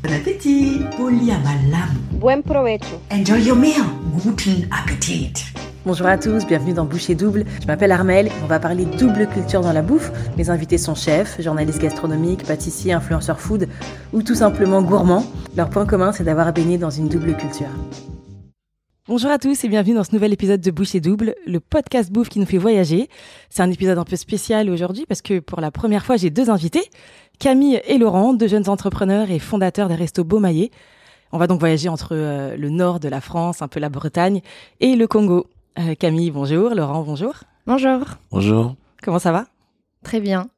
Bon appétit Poliamalam Buen provecho. Enjoy your meal Guten Appetit Bonjour à tous, bienvenue dans Boucher Double. Je m'appelle Armel, on va parler double culture dans la bouffe. Mes invités sont chefs, journalistes gastronomiques, pâtissiers, influenceurs food ou tout simplement gourmands. Leur point commun, c'est d'avoir baigné dans une double culture. Bonjour à tous et bienvenue dans ce nouvel épisode de Boucher Double, le podcast bouffe qui nous fait voyager. C'est un épisode un peu spécial aujourd'hui parce que pour la première fois, j'ai deux invités, Camille et Laurent, deux jeunes entrepreneurs et fondateurs des restos Beaumaillé. On va donc voyager entre euh, le nord de la France, un peu la Bretagne, et le Congo. Euh, Camille, bonjour. Laurent, bonjour. Bonjour. Bonjour. Comment ça va? Très bien.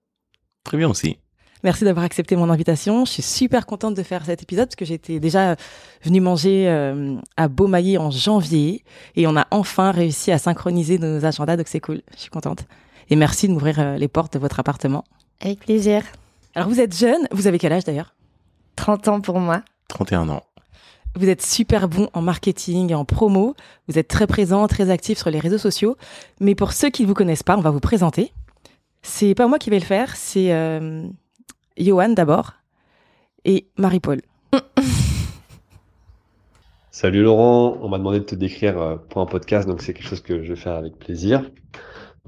Très bien aussi. Merci d'avoir accepté mon invitation. Je suis super contente de faire cet épisode parce que j'étais déjà venue manger euh, à Beaumaillé en janvier et on a enfin réussi à synchroniser nos agendas, donc c'est cool. Je suis contente. Et merci de m'ouvrir euh, les portes de votre appartement. Avec plaisir. Alors vous êtes jeune, vous avez quel âge d'ailleurs? 30 ans pour moi. 31 ans. Vous êtes super bon en marketing et en promo. Vous êtes très présent, très actif sur les réseaux sociaux. Mais pour ceux qui ne vous connaissent pas, on va vous présenter. C'est pas moi qui vais le faire, c'est euh, Johan d'abord et Marie-Paul. Salut Laurent, on m'a demandé de te décrire euh, pour un podcast, donc c'est quelque chose que je vais faire avec plaisir.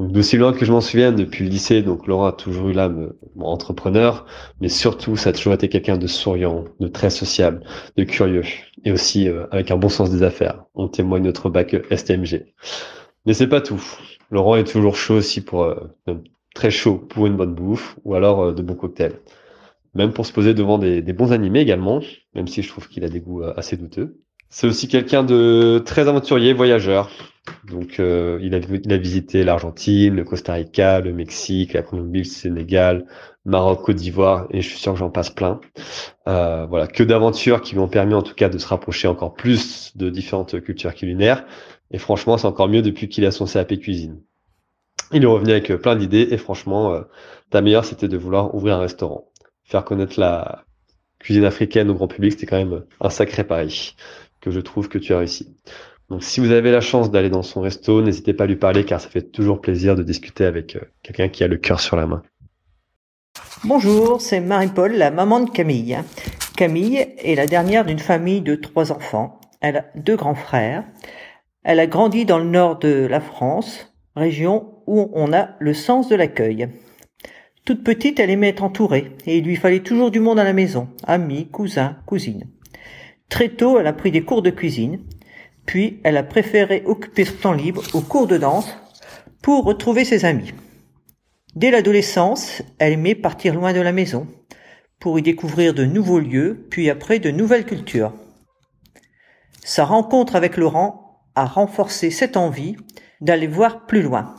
D'aussi loin que je m'en souviens, depuis le lycée, donc Laurent a toujours eu l'âme euh, entrepreneur, mais surtout ça a toujours été quelqu'un de souriant, de très sociable, de curieux, et aussi euh, avec un bon sens des affaires. On témoigne notre bac STMG. Mais c'est pas tout. Laurent est toujours chaud aussi pour euh, très chaud pour une bonne bouffe ou alors euh, de bons cocktails. Même pour se poser devant des, bons animés également, même si je trouve qu'il a des goûts euh, assez douteux. C'est aussi quelqu'un de très aventurier, voyageur. Donc, euh, il, a, visité l'Argentine, le Costa Rica, le Mexique, la Colombie, le Sénégal, Maroc, Côte d'Ivoire, et je suis sûr que j'en passe plein. Euh, voilà, que d'aventures qui lui ont permis en tout cas de se rapprocher encore plus de différentes cultures culinaires. Et franchement, c'est encore mieux depuis qu'il a son CAP cuisine. Il est revenu avec plein d'idées et franchement, euh, ta meilleure, c'était de vouloir ouvrir un restaurant. Faire connaître la cuisine africaine au grand public, c'était quand même un sacré pari que je trouve que tu as réussi. Donc si vous avez la chance d'aller dans son resto, n'hésitez pas à lui parler car ça fait toujours plaisir de discuter avec euh, quelqu'un qui a le cœur sur la main. Bonjour, c'est Marie-Paul, la maman de Camille. Camille est la dernière d'une famille de trois enfants. Elle a deux grands frères. Elle a grandi dans le nord de la France, région où on a le sens de l'accueil. Toute petite, elle aimait être entourée et il lui fallait toujours du monde à la maison, amis, cousins, cousines. Très tôt, elle a pris des cours de cuisine, puis elle a préféré occuper son temps libre aux cours de danse pour retrouver ses amis. Dès l'adolescence, elle aimait partir loin de la maison pour y découvrir de nouveaux lieux, puis après de nouvelles cultures. Sa rencontre avec Laurent a renforcé cette envie d'aller voir plus loin.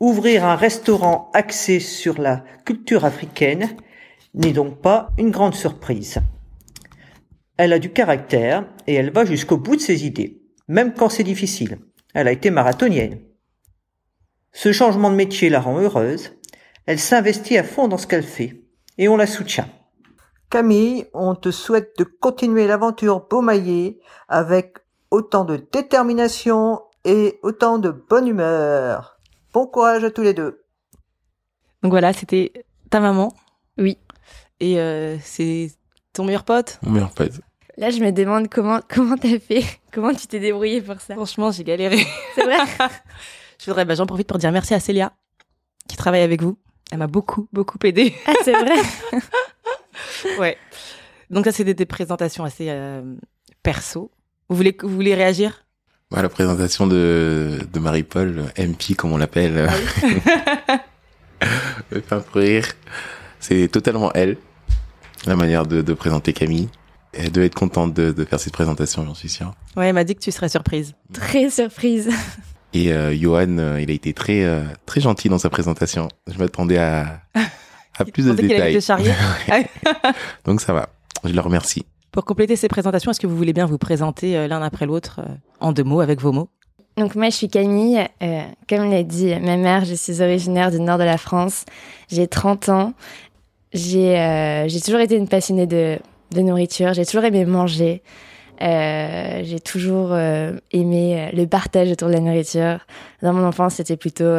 Ouvrir un restaurant axé sur la culture africaine n'est donc pas une grande surprise. Elle a du caractère et elle va jusqu'au bout de ses idées, même quand c'est difficile. Elle a été marathonienne. Ce changement de métier la rend heureuse. Elle s'investit à fond dans ce qu'elle fait et on la soutient. Camille, on te souhaite de continuer l'aventure Beaumaillé avec autant de détermination et autant de bonne humeur. Bon courage à tous les deux. Donc voilà, c'était ta maman. Oui. Et euh, c'est ton meilleur pote? Mon meilleur pote. Là, je me demande comment comment t'as fait, comment tu t'es débrouillé pour ça. Franchement, j'ai galéré. C'est vrai? Je voudrais, bah, j'en profite pour dire merci à Célia, qui travaille avec vous. Elle m'a beaucoup, beaucoup aidé. Ah, c'est vrai? ouais. Donc ça, c'était des présentations assez euh, perso. Vous voulez, vous voulez réagir? Bah, la présentation de, de Marie-Paul, MP comme on l'appelle, me fait un peu rire. C'est totalement elle, la manière de, de présenter Camille. Elle devait être contente de, de faire cette présentation, j'en suis sûr. Ouais, elle m'a dit que tu serais surprise. Très surprise. Et euh, Johan, euh, il a été très euh, très gentil dans sa présentation. Je m'attendais à, à plus de pensais qu'il allait détails. Donc ça va. Je le remercie. Pour compléter ces présentations, est-ce que vous voulez bien vous présenter euh, l'un après l'autre euh, en deux mots, avec vos mots? Donc moi, je suis Camille. Euh, comme l'a dit ma mère, je suis originaire du nord de la France. J'ai 30 ans. J'ai euh, j'ai toujours été une passionnée de, nourriture. J'ai toujours aimé manger. Euh, j'ai toujours euh, aimé le partage autour de la nourriture. Dans mon enfance, c'était plutôt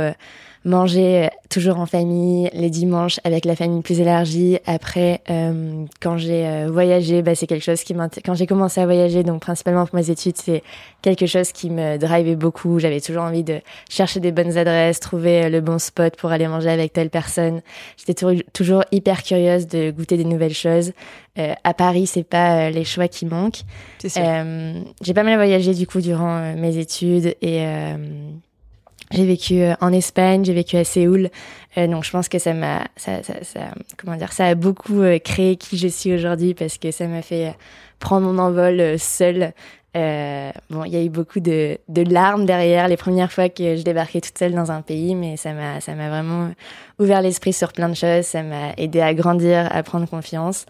manger euh, toujours en famille, les dimanches avec la famille plus élargie. Après, euh, quand j'ai euh, voyagé, bah, c'est quelque chose qui m'intéresse. Quand j'ai commencé à voyager, donc principalement pour mes études, c'est quelque chose qui me drivait beaucoup. J'avais toujours envie de chercher des bonnes adresses, trouver le bon spot pour aller manger avec telle personne. J'étais toujours hyper curieuse de goûter des nouvelles choses. à Paris, c'est pas les choix qui manquent. j'ai pas mal voyagé du coup durant mes études et j'ai vécu euh, en Espagne, j'ai vécu à Séoul, euh, donc je pense que ça m'a, ça, ça, ça, comment dire, ça a beaucoup euh, créé qui je suis aujourd'hui parce que ça m'a fait prendre mon envol seule. bon, il y a eu beaucoup de, de larmes derrière les premières fois que je débarquais toute seule dans un pays, mais ça m'a, ça m'a vraiment ouvert l'esprit sur plein de choses. Ça m'a aidé à grandir, à prendre confiance.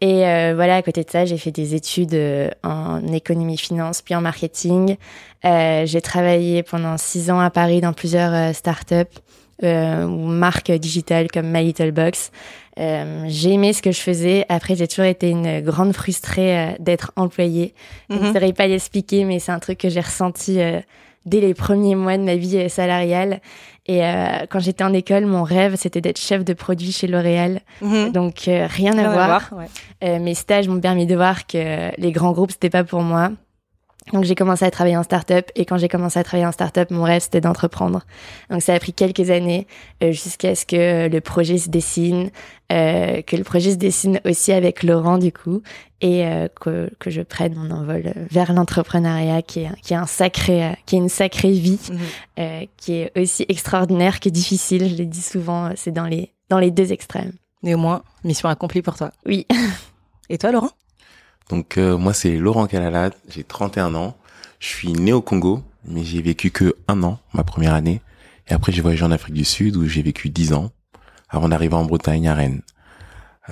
Et euh, voilà, à côté de ça, j'ai fait des études euh, en économie finance puis en marketing. Euh, j'ai travaillé pendant six ans à Paris dans plusieurs euh, startups euh, ou marques digitales comme My Little Box. J'ai aimé ce que je faisais. Après, j'ai toujours été une grande frustrée d'être employée. Je ne mhm. saurais pas l'expliquer, mais c'est un truc que j'ai ressenti dès les premiers mois de ma vie salariale. Et euh, quand j'étais en école, mon rêve, c'était d'être chef de produit chez L'Oréal. Mhm. Donc, euh, rien, à voir. euh, mes stages m'ont permis de voir que les grands groupes, c'était pas pour moi. Donc j'ai commencé à travailler en start-up et quand j'ai commencé à travailler en start-up, mon rêve c'était d'entreprendre. Donc ça a pris quelques années euh, jusqu'à ce que le projet se dessine, euh, que le projet se dessine aussi avec Laurent du coup et euh, que, que je prenne mon envol vers l'entrepreneuriat qui est qui est un sacré qui est une sacrée vie mhm. qui est aussi extraordinaire que difficile. Je l'ai dit souvent, c'est dans les dans les deux extrêmes. Néanmoins, mission accomplie pour toi. Oui. Et toi, Laurent? Donc euh, moi c'est Laurent Calalade, j'ai 31 ans, je suis né au Congo, mais j'ai vécu que un an, ma première année, et après j'ai voyagé en Afrique du Sud où j'ai vécu 10 ans, avant d'arriver en Bretagne à Rennes.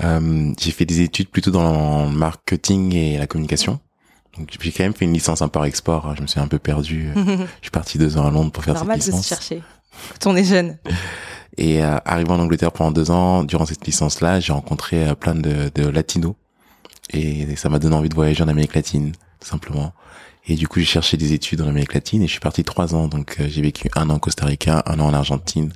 Euh, j'ai fait des études plutôt dans le marketing et la communication. Donc j'ai quand même fait une licence import-export, je me suis un peu perdu, je suis parti deux ans à Londres pour faire cette licence. Normal de se chercher, quand on est jeune. Et euh, arrivé en Angleterre pendant deux ans, durant cette licence-là, j'ai rencontré euh, plein de, de latinos et ça m'a donné envie de voyager en Amérique latine, tout simplement. Et du coup, j'ai cherché des études en Amérique latine et je suis parti trois ans. Donc, euh, j'ai vécu un an au Costa Rica, un an en Argentine,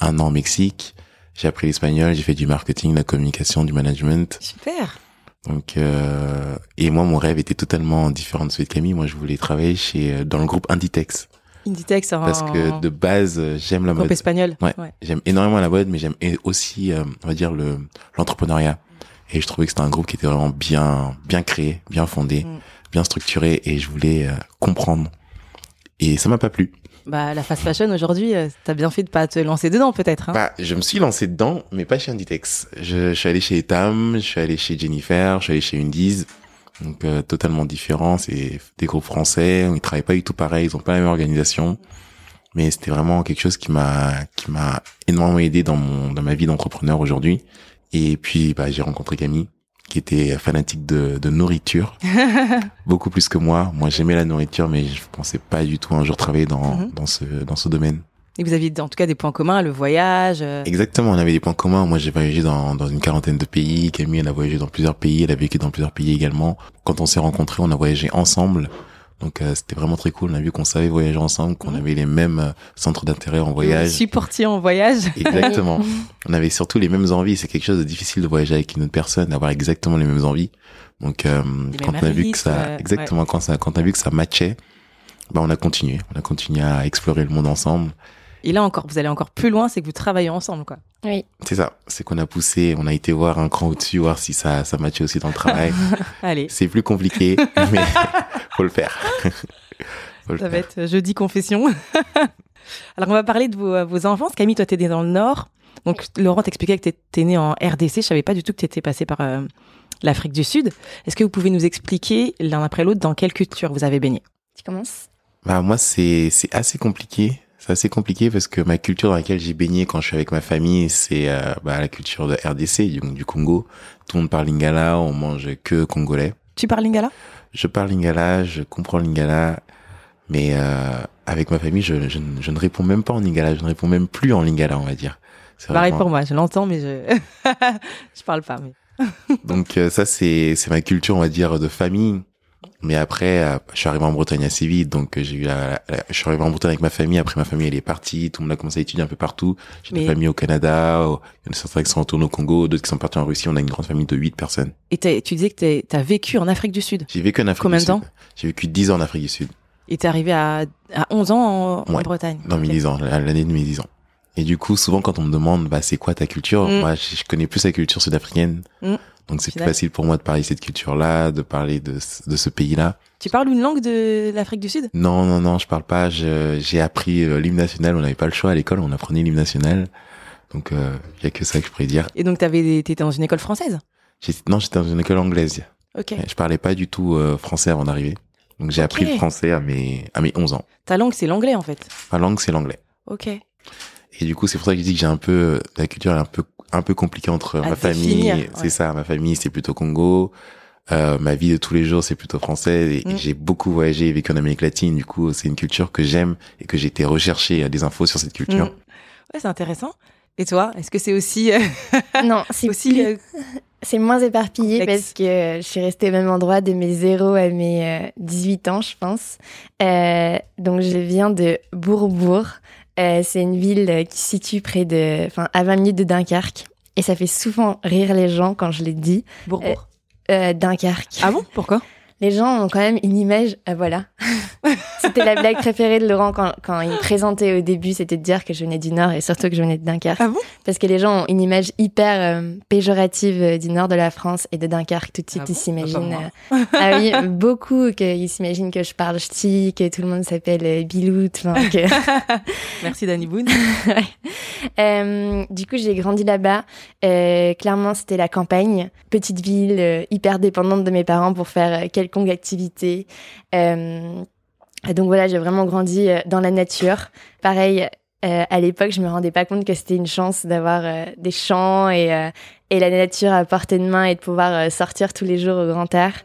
un an au Mexique. J'ai appris l'espagnol, j'ai fait du marketing, de la communication, du management. Super. Donc, euh, et moi, mon rêve était totalement différent de celui de Camille. Moi, je voulais travailler chez euh, dans le groupe Inditex. Inditex, en... parce que de base, j'aime la groupe mode. espagnol. Ouais. ouais. J'aime énormément la mode, mais j'aime aussi, on va dire le l'entrepreneuriat. Et je trouvais que c'était un groupe qui était vraiment bien, bien créé, bien fondé, mm. bien structuré, et je voulais euh, comprendre. Et ça m'a pas plu. Bah, la fast fashion aujourd'hui, euh, t'as bien fait de pas te lancer dedans, peut-être. Hein bah, je me suis lancé dedans, mais pas chez Inditex. Je, je suis allé chez Etam, je suis allé chez Jennifer, je suis allé chez Undies. Donc euh, totalement différent, c'est des groupes français, ils travaillent pas du tout pareil, ils ont pas la même organisation. Mais c'était vraiment quelque chose qui m'a qui m'a énormément aidé dans mon dans ma vie d'entrepreneur aujourd'hui. Et puis, bah, j'ai rencontré Camille, qui était fanatique de, de nourriture, beaucoup plus que moi. Moi, j'aimais la nourriture, mais je pensais pas du tout un jour travailler dans, mhm. dans ce, dans ce domaine. Et vous aviez en tout cas des points communs, le voyage. Euh. Exactement, on avait des points communs. Moi, j'ai voyagé dans, dans une quarantaine de pays. Camille, elle a voyagé dans plusieurs pays. Elle a vécu dans plusieurs pays également. Quand on s'est rencontrés, on a voyagé ensemble. Donc euh, c'était vraiment très cool. On a vu qu'on savait voyager ensemble, qu'on avait les mêmes euh, centres d'intérêt en voyage. Supportiers en voyage. Exactement. on avait surtout les mêmes envies. C'est quelque chose de difficile de voyager avec une autre personne, d'avoir exactement les mêmes envies. Donc euh, quand on a vu que ça, exactement quand ça, quand on a vu que ça matchait, bah on a continué. On a continué à explorer le monde ensemble. Et là encore, vous allez encore plus loin, c'est que vous travaillez ensemble, quoi. Oui. C'est ça. C'est qu'on a poussé, on a été voir un cran au-dessus, voir si ça, ça matchait aussi dans le travail. Allez. C'est plus compliqué, mais faut le faire. ça va être jeudi confession. Alors, on va parler de vos, vos enfants. Camille, toi, t'es né dans le Nord. Donc, Laurent t'expliquait que t'étais né en RDC. Je savais pas du tout que t'étais passé par euh, l'Afrique du Sud. Est-ce que vous pouvez nous expliquer l'un après l'autre dans quelle culture vous avez baigné? Tu commences? Bah, moi, c'est, c'est assez compliqué c'est assez compliqué parce que ma culture dans laquelle j'ai baigné quand je suis avec ma famille, c'est euh, bah, la culture de RDC, du, du, Congo. Tout le monde parle lingala, on mange que congolais. Tu parles lingala? Je parle lingala, je comprends lingala, mais euh, avec ma famille, je, je, je, ne réponds même pas en lingala, je ne réponds même plus en lingala, on va dire. Pareil pour moi, je l'entends, mais je je parle pas. Mais... Donc euh, ça, c'est c'est ma culture, on va dire, de famille. Mais après, euh, je suis arrivé en Bretagne assez vite, donc euh, j'ai eu la, la- je suis arrivé en Bretagne avec ma famille. Après, ma famille elle est partie, tout le monde a commencé à étudier un peu partout. J'ai Mais- des familles au Canada, au- il y en a certains qui sont retournés au Congo, d'autres qui sont partis en Russie. On a une grande famille de huit personnes. Et t'as- tu disais que tu as vécu en Afrique du Sud. J'ai vécu en Afrique Combien du de temps. J'ai vécu 10 ans en Afrique du Sud. Et t'es arrivé à, à 11 ans en, en Ouais. Bretagne. dans mes Ok. 10 ans, l'année de mes 10 ans. Et du coup, souvent quand on me demande, bah, c'est quoi ta culture? Mm. Moi, je, je connais plus la culture sud-africaine. Mm. Donc c'est plus facile pour moi de parler de cette culture-là, de parler de, ce- de ce pays-là. Tu parles une langue de l'Afrique du Sud? Non, non, non, je parle pas. J'ai appris euh, l'hymne national. On n'avait pas le choix à l'école. On apprenait l'hymne national. Donc, il y a que ça que je pourrais dire. Et donc t'avais, t'étais dans une école française? Non, j'étais dans une école anglaise. Ok. Je parlais pas du tout euh, français avant d'arriver. Donc j'ai appris le français à mes à mes 11 ans. Ta langue, c'est l'anglais en fait. Ma langue, c'est l'anglais. Ok. Et du coup, c'est pour ça que je dis que j'ai un peu la culture est un peu un peu compliquée entre À ma famille. ouais. C'est ça, ma famille, c'est plutôt Congo. Euh, ma vie de tous les jours, c'est plutôt français. Et Mm. j'ai beaucoup voyagé et vécu en Amérique latine. Du coup, c'est une culture que j'aime et que j'ai été rechercher des infos sur cette culture. Mm. Ouais, c'est intéressant. Et toi, est-ce que c'est aussi, euh, Non, c'est aussi plus- euh, C'est moins éparpillé Complexe? parce que euh, je suis restée au même endroit de mes 0 à mes euh, 18 ans, je pense. Euh, donc, je viens de Bourbourg. Euh, c'est une ville euh, qui se situe près de, enfin, à 20 minutes de Dunkerque. Et ça fait souvent rire les gens quand je les dis. Bourbourg Euh, Dunkerque. Ah bon? Pourquoi? Les gens ont quand même une image. Ah, voilà. C'était la blague préférée de Laurent quand, quand il me présentait au début, c'était de dire que je venais du Nord et surtout que je venais de Dunkerque. Ah bon? Parce que les gens ont une image hyper euh, péjorative euh, du nord de la France et de Dunkerque. Tout de suite, Ah ils bon? s'imaginent. Ah, euh, ah oui, beaucoup qu'ils s'imaginent que je parle ch'ti, que tout le monde s'appelle Bilout. enfin, que- Merci Danny Boone. Ouais. Du coup, j'ai grandi là-bas. Clairement, c'était la campagne, petite ville, hyper dépendante de mes parents pour faire euh, quelconque activité. Euh, donc voilà, j'ai vraiment grandi euh, dans la nature. Pareil, euh, à l'époque, je me rendais pas compte que c'était une chance d'avoir des champs et, et la nature à portée de main et de pouvoir sortir tous les jours au grand air.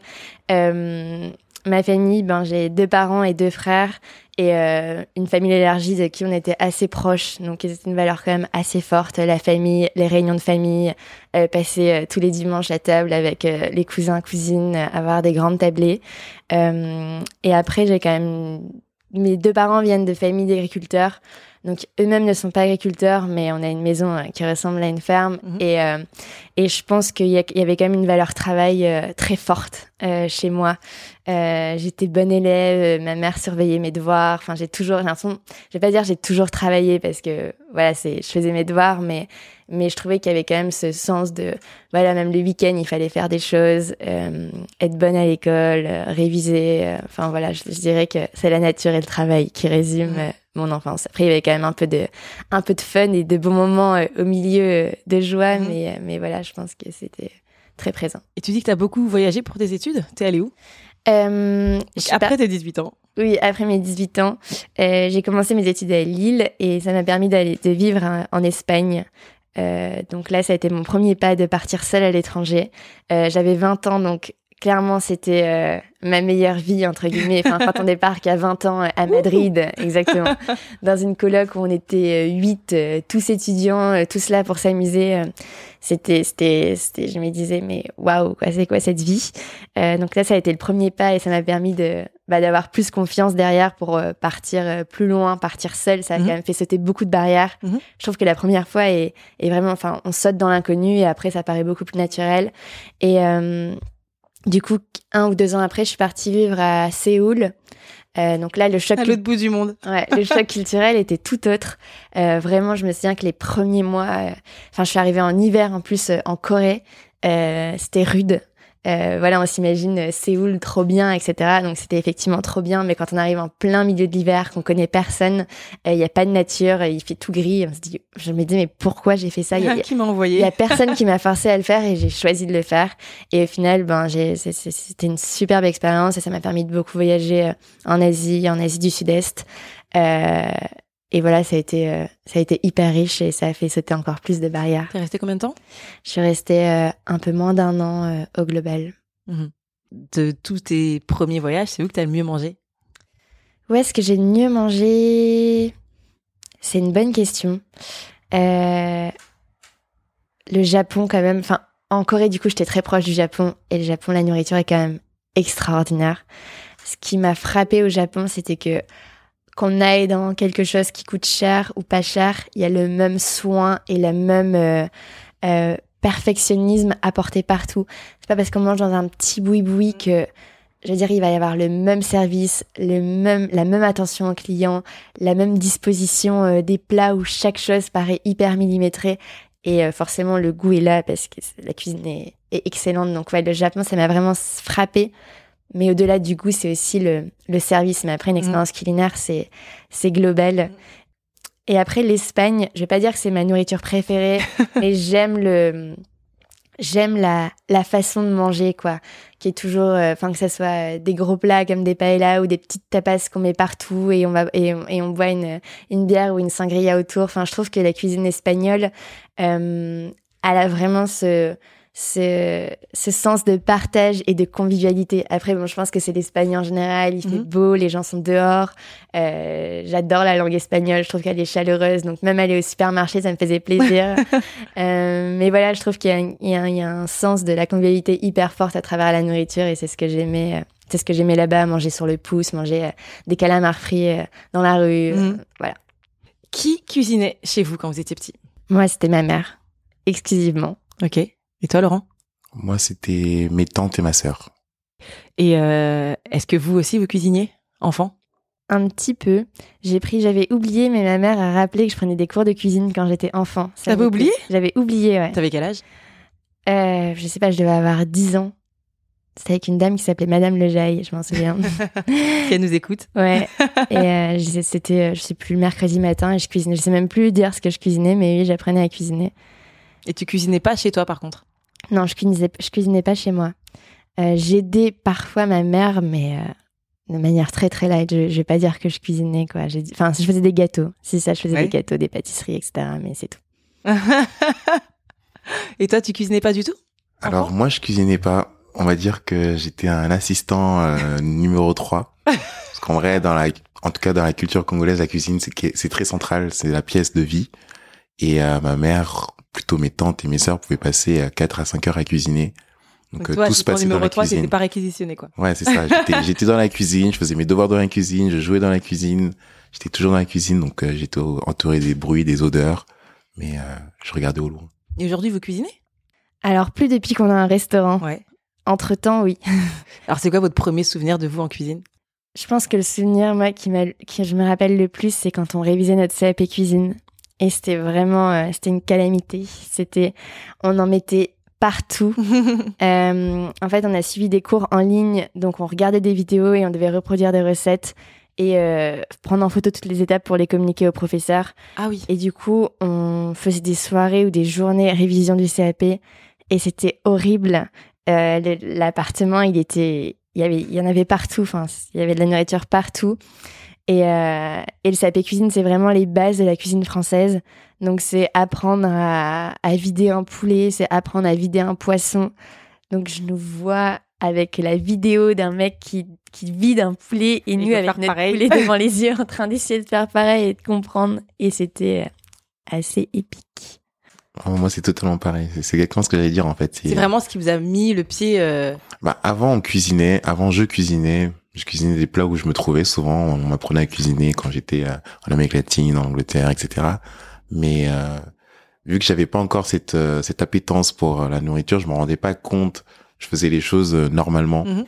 Ma famille, ben j'ai deux parents et deux frères et euh, une famille élargie de qui on était assez proches. Donc c'était une valeur quand même assez forte. La famille, les réunions de famille, euh, passer euh, tous les dimanches à table avec euh, les cousins, cousines, euh, avoir des grandes tablées. Et après, j'ai quand même... Mes deux parents viennent de familles d'agriculteurs. Donc eux-mêmes ne sont pas agriculteurs, mais on a une maison euh, qui ressemble à une ferme. Mhm. Et, euh, et je pense qu'il y, avait quand même une valeur travail euh, très forte euh, chez moi. Euh, j'étais bonne élève, euh, ma mère surveillait mes devoirs. Enfin, j'ai toujours, j'ai je vais pas dire j'ai toujours travaillé parce que voilà, c'est, je faisais mes devoirs, mais mais je trouvais qu'il y avait quand même ce sens de voilà, même le week-end, il fallait faire des choses, euh, être bonne à l'école, euh, réviser. euh, Enfin voilà, je, je dirais que c'est la nature et le travail qui résument mon enfance. Après, il y avait quand même un peu de un peu de fun et de bons moments au milieu de joie, Mhm. mais mais voilà, je pense que c'était très présent. Et tu dis que tu as beaucoup voyagé pour tes études? T'es allé où? Euh, Après tes 18 ans. Oui, après mes 18 ans, euh, j'ai commencé mes études à Lille et ça m'a permis d'aller de vivre en, en Espagne. Euh, donc là, ça a été mon premier pas de partir seule à l'étranger. Euh, J'avais 20 ans, donc clairement, c'était euh, ma meilleure vie, entre guillemets. Enfin, quand on débarque à 20 ans à Madrid, exactement, dans une coloc où on était 8, tous étudiants, euh, tous là pour s'amuser. euh, c'était, c'était, c'était, je me disais, mais waouh, quoi, c'est quoi cette vie? Euh, Donc là, ça a été le premier pas et ça m'a permis de, bah, d'avoir plus confiance derrière pour euh, partir euh, plus loin, partir seule. Ça a Mhm. quand même fait sauter beaucoup de barrières. Mhm. Je trouve que la première fois est, est vraiment, enfin, on saute dans l'inconnu et après, ça paraît beaucoup plus naturel. Et euh, du coup, un ou deux ans après, je suis partie vivre à Séoul. Euh, donc là, le choc À l'autre bout du monde. Ouais, le choc culturel était tout autre. Euh, vraiment, je me souviens que les premiers mois, euh, enfin, je suis arrivée en hiver en plus euh, en Corée. Euh, c'était rude. Euh, voilà, on s'imagine euh, Séoul trop bien, etc. Donc c'était effectivement trop bien, mais quand on arrive en plein milieu de l'hiver, qu'on connaît personne, euh, il y a pas de nature, euh, il fait tout gris. On se dit, je me dis mais pourquoi j'ai fait ça? Il y a- qui m'a il envoyé y a personne qui m'a forcé à le faire et j'ai choisi de le faire. Et au final, ben, c'était une superbe expérience et ça m'a permis de beaucoup voyager euh, en Asie, en Asie du Sud-Est. Euh, et voilà, ça a été, euh, ça a été hyper riche et ça a fait sauter encore plus de barrières. T'es resté combien de temps? Je suis restée euh, un peu moins d'un an euh, au global. De tous tes premiers voyages, c'est où que t'as le mieux mangé? Où est-ce que j'ai le mieux mangé? C'est une bonne question. Le Japon, quand même. Enfin, en Corée, du coup, j'étais très proche du Japon. Et le Japon, la nourriture est quand même extraordinaire. Ce qui m'a frappé au Japon, c'était que qu'on aille dans quelque chose qui coûte cher ou pas cher, il y a le même soin et le même euh, euh, perfectionnisme apporté partout. C'est pas parce qu'on mange dans un petit boui-boui que, je veux dire, il va y avoir le même service, le même, la même attention au client, la même disposition euh, des plats où chaque chose paraît hyper millimétrée. Et euh, forcément, le goût est là parce que la cuisine est, est excellente. Donc, ouais, le Japon, ça m'a vraiment frappé. Mais au-delà du goût, c'est aussi le, le service. Mais après, une expérience culinaire, c'est, c'est global. Et après, l'Espagne, je vais pas dire que c'est ma nourriture préférée, mais j'aime le, j'aime la, la façon de manger, quoi. Qui est toujours, euh, enfin, que ça soit euh, des gros plats comme des paellas ou des petites tapas qu'on met partout et on va, et, on- et on boit une, une bière ou une sangria autour. Enfin, je trouve que la cuisine espagnole, euh, elle a vraiment ce, ce, ce sens de partage et de convivialité. Après, bon, je pense que c'est l'Espagne en général. Il fait Mhm. beau, les gens sont dehors. Euh, J'adore la langue espagnole. Je trouve qu'elle est chaleureuse. Donc, même aller au supermarché, ça me faisait plaisir. Euh, mais voilà, je trouve qu'il y, a un- il y a un- il y a un sens de la convivialité hyper forte à travers la nourriture et c'est ce que j'aimais. euh, C'est ce que j'aimais là-bas, manger sur le pouce, manger euh, des calamars frits euh, dans la rue. Mhm. Voilà. Qui cuisinait chez vous quand vous étiez petit? Moi, c'était ma mère, exclusivement. Ok. Et toi, Laurent? Moi, c'était mes tantes et ma sœur. Et euh, est-ce que vous aussi, vous cuisiniez Enfant? Un petit peu. J'ai pris, j'avais oublié, mais ma mère a rappelé que je prenais des cours de cuisine quand j'étais enfant. Ça T'avais oublié? J'avais oublié, ouais. T'avais quel âge? Euh, je sais pas, je devais avoir 10 ans. C'était avec une dame qui s'appelait Madame Lejaille, je m'en souviens. Si elle nous écoute. ouais. Et euh, c'était, euh, je sais plus, le mercredi matin et je cuisinais. Je sais même plus dire ce que je cuisinais, mais oui, j'apprenais à cuisiner. Et tu cuisinais pas chez toi, par contre? Non, je cuisinais, je cuisinais pas chez moi. Euh, J'aidais parfois ma mère, mais euh, de manière très très light. Je, je vais pas dire que je cuisinais, quoi. Enfin, je faisais des gâteaux. Si ça, je faisais Ouais. des gâteaux, des pâtisseries, etc. Mais c'est tout. Et toi, tu cuisinais pas du tout? Alors, moi, je cuisinais pas. On va dire que j'étais un assistant euh, numéro 3. Parce qu'en vrai, dans la, en tout cas, dans la culture congolaise, la cuisine, c'est très central. C'est la pièce de vie. Et euh, ma mère, plutôt mes tantes et mes sœurs pouvaient passer euh, 4 à 5 heures à cuisiner. Donc, Donc euh, toi, tout se passait dans numéro la 3, cuisine. pas réquisitionné, quoi. Ouais, c'est ça. J'étais, j'étais dans la cuisine, je faisais mes devoirs dans la cuisine, je jouais dans la cuisine. J'étais toujours dans la cuisine, donc euh, j'étais entouré des bruits, des odeurs. Mais euh, je regardais au loin. Et aujourd'hui, vous cuisinez? Alors, plus depuis qu'on a un restaurant. Ouais. Entre-temps, oui. Alors, c'est quoi votre premier souvenir de vous en cuisine? Je pense que le souvenir, moi, qui, m'a, qui je me rappelle le plus, c'est quand on révisait notre CAP cuisine. Et c'était vraiment, euh, c'était une calamité. C'était, on en mettait partout. Euh, en fait, on a suivi des cours en ligne, donc on regardait des vidéos et on devait reproduire des recettes et euh, prendre en photo toutes les étapes pour les communiquer au professeur. Ah oui. Et du coup, on faisait des soirées ou des journées révision du CAP et c'était horrible. Euh, le- L'appartement, il était, il y avait, il y en avait partout. Enfin, il y avait de la nourriture partout. Et, euh, et le CAP cuisine, c'est vraiment les bases de la cuisine française. Donc, c'est apprendre à, à vider un poulet, c'est apprendre à vider un poisson. Donc, je nous vois avec la vidéo d'un mec qui, qui vide un poulet et nous avec faire notre pareil. poulet devant les yeux en train d'essayer de faire pareil et de comprendre. Et c'était euh, assez épique. Oh, moi, c'est totalement pareil. C'est- C'est exactement ce que j'allais dire, en fait. C'est vraiment ce qui vous a mis le pied. euh, Bah, avant, on cuisinait. Avant, je cuisinais. Je cuisinais des plats où je me trouvais souvent. On m'apprenait à cuisiner quand j'étais euh, en Amérique latine, en Angleterre, etc. Mais euh, vu que j'avais pas encore cette euh, cette appétence pour euh, la nourriture, je me rendais pas compte. Je faisais les choses normalement. Mhm.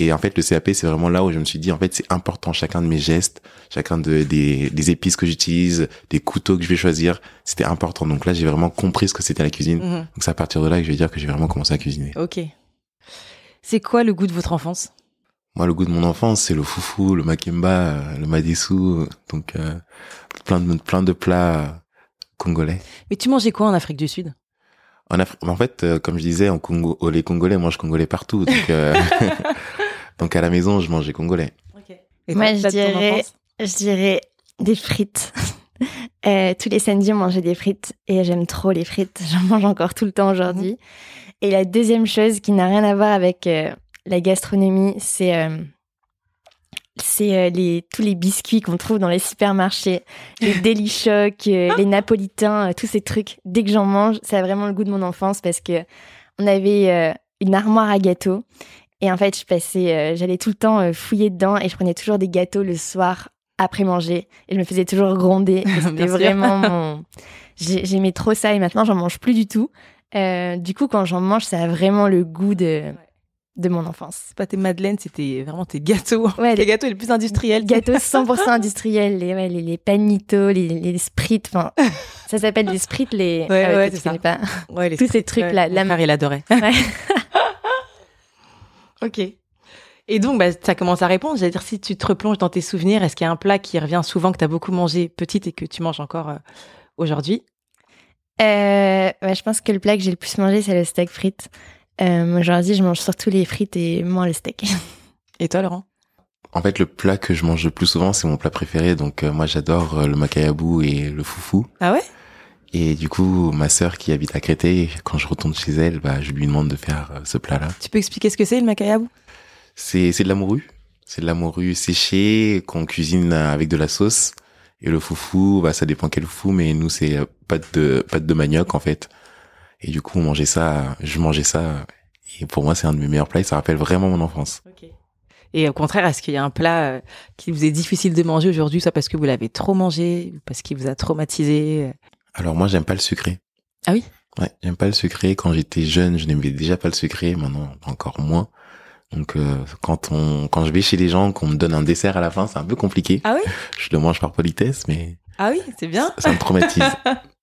Et en fait, le CAP, c'est vraiment là où je me suis dit, en fait, c'est important chacun de mes gestes, chacun de, des, des épices que j'utilise, des couteaux que je vais choisir. C'était important. Donc là, j'ai vraiment compris ce que c'était la cuisine. mhm. Donc c'est à partir de là que je vais dire que j'ai vraiment commencé à cuisiner. Ok. C'est quoi le goût de votre enfance? Moi, le goût de mon enfance, c'est le foufou, le makemba, euh, le madessou, donc euh, plein de plein de plats euh, congolais. Mais tu mangeais quoi en Afrique du Sud? En, Afri- en fait, euh, comme je disais, en Congo, les Congolais mangent congolais partout, donc euh, donc à la maison, je mangeais congolais. Et Moi, je dirais- Je dirais des frites. Euh, tous les samedis, on mangeait des frites et j'aime trop les frites. J'en mange encore tout le temps aujourd'hui. Et la deuxième chose qui n'a rien à voir avec euh, la gastronomie, c'est euh, c'est euh, les tous les biscuits qu'on trouve dans les supermarchés, les Delichoc, euh, les napolitains, tous ces trucs. Dès que j'en mange, ça a vraiment le goût de mon enfance parce que on avait une armoire à gâteaux Et en fait, je passais, j'allais tout le temps fouiller dedans et je prenais toujours des gâteaux le soir après manger et je me faisais toujours gronder. C'était vraiment mon. j'ai- J'aimais trop ça et maintenant j'en mange plus du tout. Euh, du coup, quand j'en mange, ça a vraiment le goût de de mon enfance. C'est pas tes madeleines, c'était vraiment tes gâteaux. Ouais, les les gâteaux les plus industriels. gâteaux 100% industriels, les, ouais, les, les panitos, les, les sprites, enfin, ça s'appelle des sprites, les. Ouais, Ah ouais, tu c'est ça. pas. Ouais, les Tous ces trucs-là, ouais. la- Mon frère, il adorait. Ouais. ok. Et donc, bah, ça commence à répondre. J'allais dire, si tu te replonges dans tes souvenirs, est-ce qu'il y a un plat qui revient souvent que tu as beaucoup mangé petite et que tu manges encore euh, aujourd'hui? Euh, ouais, je pense que le plat que j'ai le plus mangé, c'est le steak frites. Euh, Aujourd'hui, je mange surtout les frites et moins le steak. Et toi, Laurent? En fait, le plat que je mange le plus souvent, c'est mon plat préféré. Donc, euh, moi, j'adore euh, le macayabou et le foufou. Ah ouais? Et du coup, ma sœur qui habite à Créteil, quand je retourne chez elle, bah, je lui demande de faire euh, ce plat-là. Tu peux expliquer ce que c'est le macayabou? C'est, c'est de la morue. C'est de la morue séchée qu'on cuisine avec de la sauce. Et le foufou, bah, ça dépend quel foufou, mais nous, c'est pâte de, pâte de manioc, en fait. Et du coup, on mangeait ça, je mangeais ça. Et pour moi, c'est un de mes meilleurs plats et ça rappelle vraiment mon enfance. Et au contraire, est-ce qu'il y a un plat euh, qui vous est difficile de manger aujourd'hui, soit parce que vous l'avez trop mangé, parce qu'il vous a traumatisé Alors, moi, j'aime pas le sucré. Ah oui? Ouais, j'aime pas le sucré. Quand j'étais jeune, je n'aimais déjà pas le sucré. Maintenant, encore moins. Donc, euh, quand on, quand je vais chez les gens, qu'on me donne un dessert à la fin, c'est un peu compliqué. Ah oui? Je le mange par politesse, mais Ah oui, c'est bien. ça me traumatise.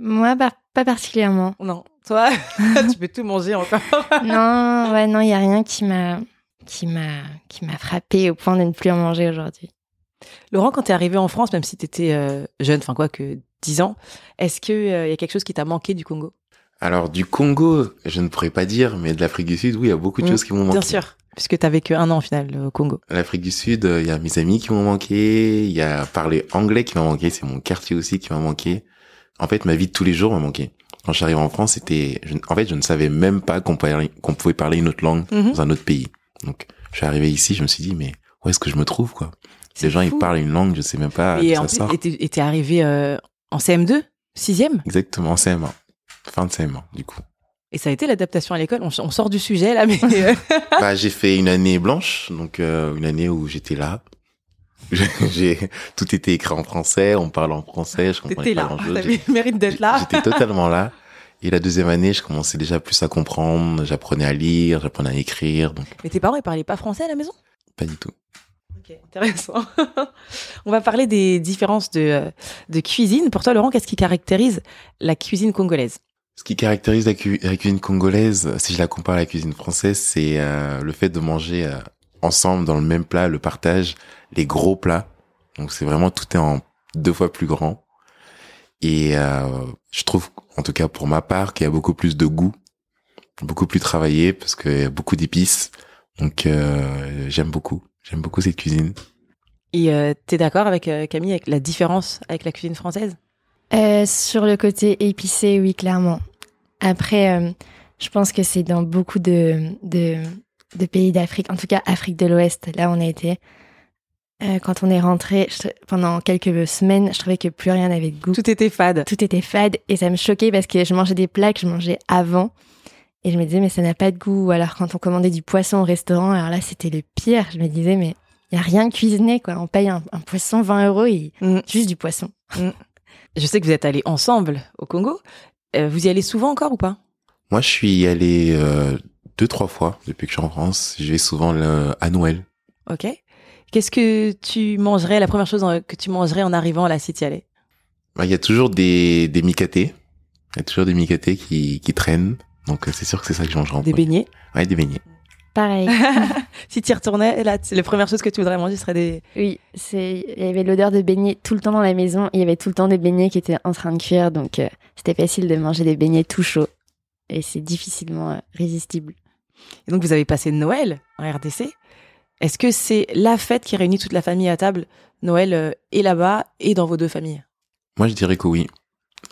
Moi, pas, pas particulièrement. Non, toi, tu peux tout manger encore. non, ouais, non, il y a rien qui m'a, qui m'a, qui m'a frappé au point de ne plus en manger aujourd'hui. Laurent, quand t'es arrivé en France, même si t'étais euh, jeune, enfin quoi que 10 ans, est-ce qu'il y a quelque chose qui t'a manqué du Congo? Alors, du Congo, je ne pourrais pas dire, mais de l'Afrique du Sud, oui, il y a beaucoup de Mm, choses qui m'ont manqué. Bien sûr, puisque t'as vécu un an au final au Congo. L'Afrique du Sud, euh, il y a mes amis qui m'ont manqué, il y a parler anglais qui m'a manqué, c'est mon quartier aussi qui m'a manqué. En fait, ma vie de tous les jours m'a manqué. Quand arrivé en France, c'était, je- en fait, je ne savais même pas qu'on pouvait, qu'on pouvait parler une autre langue Mhm. dans un autre pays. Donc, je suis arrivé ici, je me suis dit, mais où est-ce que je me trouve, quoi? Les gens, fou. ils parlent une langue, je sais même pas Et en ça plus, sort. t'es- arrivé euh, en CM2, sixième, Exactement, CM1. Fin de CM1, du coup. et ça a été l'adaptation à l'école? On, on sort du sujet là, mais euh, bah, j'ai fait une année blanche, donc euh, une année où j'étais là. J'ai, tout était écrit en français, on parle en français, je comprenais pas là. grand-chose. T'avais le mérite d'être là. J'étais totalement là. Et la deuxième année, je commençais déjà plus à comprendre, j'apprenais à lire, j'apprenais à écrire, donc Mais tes parents, ils parlaient pas français à la maison? Pas du tout. Ok, intéressant. On va parler des différences de, euh, de cuisine. Pour toi, Laurent, qu'est-ce qui caractérise la cuisine congolaise? Ce qui caractérise la, cu- la cuisine congolaise, si je la compare à la cuisine française, c'est euh, le fait de manger euh, ensemble dans le même plat, le partage, les gros plats. Donc c'est vraiment tout est en deux fois plus grand. Et euh, je trouve, en tout cas pour ma part, qu'il y a beaucoup plus de goût, beaucoup plus travaillé parce qu'il y a beaucoup d'épices. Donc euh, j'aime beaucoup, j'aime beaucoup cette cuisine. Et euh, t'es d'accord avec euh, Camille avec la différence avec la cuisine française? Euh, sur le côté épicé, oui, clairement. Après, euh, je pense que c'est dans beaucoup de, de, de pays d'Afrique, en tout cas Afrique de l'Ouest, là où on a été. Euh, quand on est rentré je- pendant quelques semaines, je trouvais que plus rien n'avait de goût. Tout était fade. Tout était fade et ça me choquait parce que je mangeais des plats que je mangeais avant et je me disais mais ça n'a pas de goût. Ou alors quand on commandait du poisson au restaurant, alors là c'était le pire. Je me disais mais il y a rien de cuisiné quoi. On paye un, un poisson 20 euros et Mm. juste du poisson. Je sais que vous êtes allés ensemble au Congo. Euh, vous y allez souvent encore ou pas? Moi, je suis allé euh, deux trois fois depuis que je suis en France. Je vais souvent le- à Noël. Ok. Qu'est-ce que tu mangerais, la première chose en- que tu mangerais en arrivant à la City allée? Bah, Il y a toujours des, des micatés. Il y a toujours des micatés qui, qui traînent. Donc, euh, c'est sûr que c'est ça que je mangerai en Des premier. beignets? Ouais, des beignets. Pareil. Si tu y retournais, là, c'est la première chose que tu voudrais manger serait des... oui, c'est il y avait l'odeur de beignets tout le temps dans la maison. Il y avait tout le temps des beignets qui étaient en train de cuire donc euh, c'était facile de manger des beignets tout chauds et c'est difficilement euh, résistible. Et donc, vous avez passé Noël en RDC. Est-ce que c'est la fête qui réunit toute la famille à table, Noël, euh, et là-bas, et dans vos deux familles? Moi, je dirais que oui.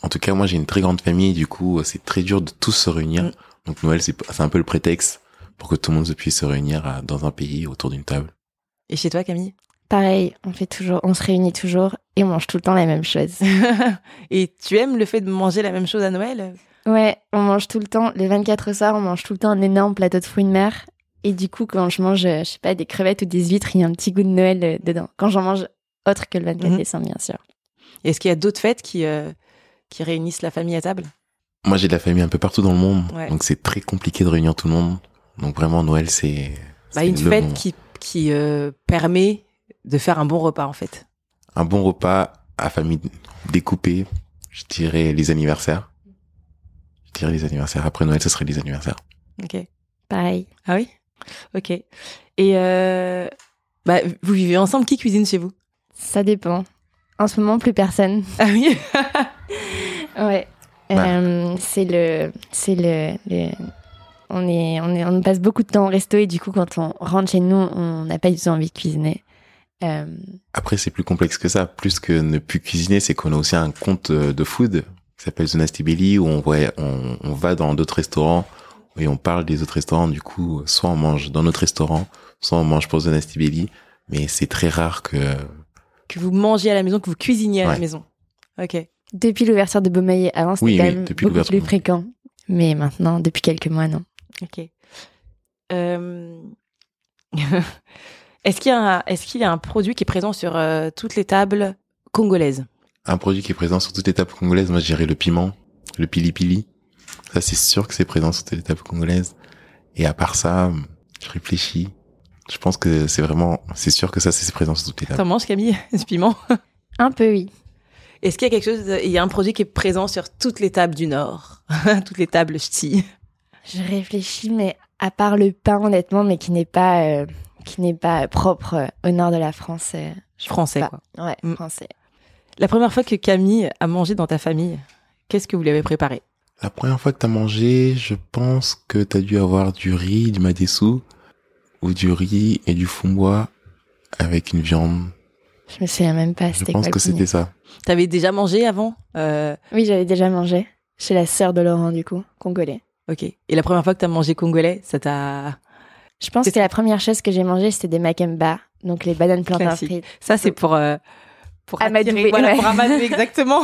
En tout cas, moi, j'ai une très grande famille. Du coup, euh, c'est très dur de tous se réunir. Mm. Donc, Noël, c'est un peu le prétexte pour que tout le monde se puisse se réunir à- dans un pays autour d'une table. Et chez toi, Camille? Pareil, on fait toujours, on se réunit toujours et on mange tout le temps la même chose. Et tu aimes le fait de manger la même chose à Noël? Ouais, on mange tout le temps. Le 24 au soir, on mange tout le temps un énorme plateau de fruits de mer. Et du coup, quand je mange, je sais pas, des crevettes ou des huîtres, il y a un petit goût de Noël euh, dedans. Quand j'en mange autre que le 24 Mhm. décembre, bien sûr. Est-ce qu'il y a d'autres fêtes qui, euh, qui réunissent la famille à table? Moi, j'ai de la famille un peu partout dans le monde, Ouais. donc c'est très compliqué de réunir tout le monde. Donc vraiment, Noël, c'est bah, Une le fête moment. qui, qui euh, permet de faire un bon repas, en fait. un bon repas à famille découpée. Je dirais les anniversaires. Dirais les anniversaires. Après Noël, ce serait les anniversaires. Ok. Pareil. Ah oui? Ok. Et euh, bah, vous vivez ensemble? Qui cuisine chez vous? Ça dépend. En ce moment, plus personne. Ah oui? Ouais. Bah. Euh, c'est le, c'est le, le- on est, on est, on passe beaucoup de temps au resto et du coup, quand on rentre chez nous, on n'a pas du tout envie de cuisiner. Euh, Après, c'est plus complexe que ça. Plus que ne plus cuisiner, c'est qu'on a aussi un compte de food qui s'appelle Belly où on, voit, on, on va dans d'autres restaurants et on parle des autres restaurants. Du coup, soit on mange dans notre restaurant, soit on mange pour Belly. Mais c'est très rare que Que vous mangez à la maison, que vous cuisiniez à la Ouais. maison. Ok. depuis l'ouverture de Beaumaillé, avant c'était Oui, quand oui, même depuis beaucoup plus fréquent. Mais maintenant, depuis quelques mois, non. Ok. Euh, est-ce qu'il y, a un- est-ce qu'il y a un produit qui est présent sur euh, toutes les tables congolaises? Un produit qui est présent sur toutes les tables congolaises, moi je dirais le piment, le pili pili. Ça c'est sûr que c'est présent sur toutes les tables congolaises. Et à part ça, je réfléchis. Je pense que c'est vraiment, c'est sûr que ça c'est présent sur toutes les tables. T'en manges Camille du piment? Un peu, oui. Est-ce qu'il y a quelque chose, il y a un produit qui est présent sur toutes les tables du Nord Toutes les tables ch'ti Je réfléchis, mais à part le pain, honnêtement, mais qui n'est pas, euh, qui n'est pas propre euh, au nord de la France. euh, je Français, pas. quoi. Ouais, Mm. français. La première fois que Camille a mangé dans ta famille, qu'est-ce que vous lui avez préparé? La première fois que t'as mangé, je pense que t'as dû avoir du riz, du madessou, ou du riz et du fumbois avec une viande. Je me souviens même pas. Je C'était pense quoi que c'était ça. T'avais déjà mangé avant Euh, Oui, j'avais déjà mangé. Chez la sœur de Laurent, du coup, congolais. Ok. Et la première fois que t'as mangé congolais, ça t'a... Je pense C'est- que la première chose que j'ai mangé, c'était des makemba, donc les bananes plantains frites. Ça, c'est pour... euh, pour Amadouer, attirer- voilà, ouais. pour amadouer, exactement.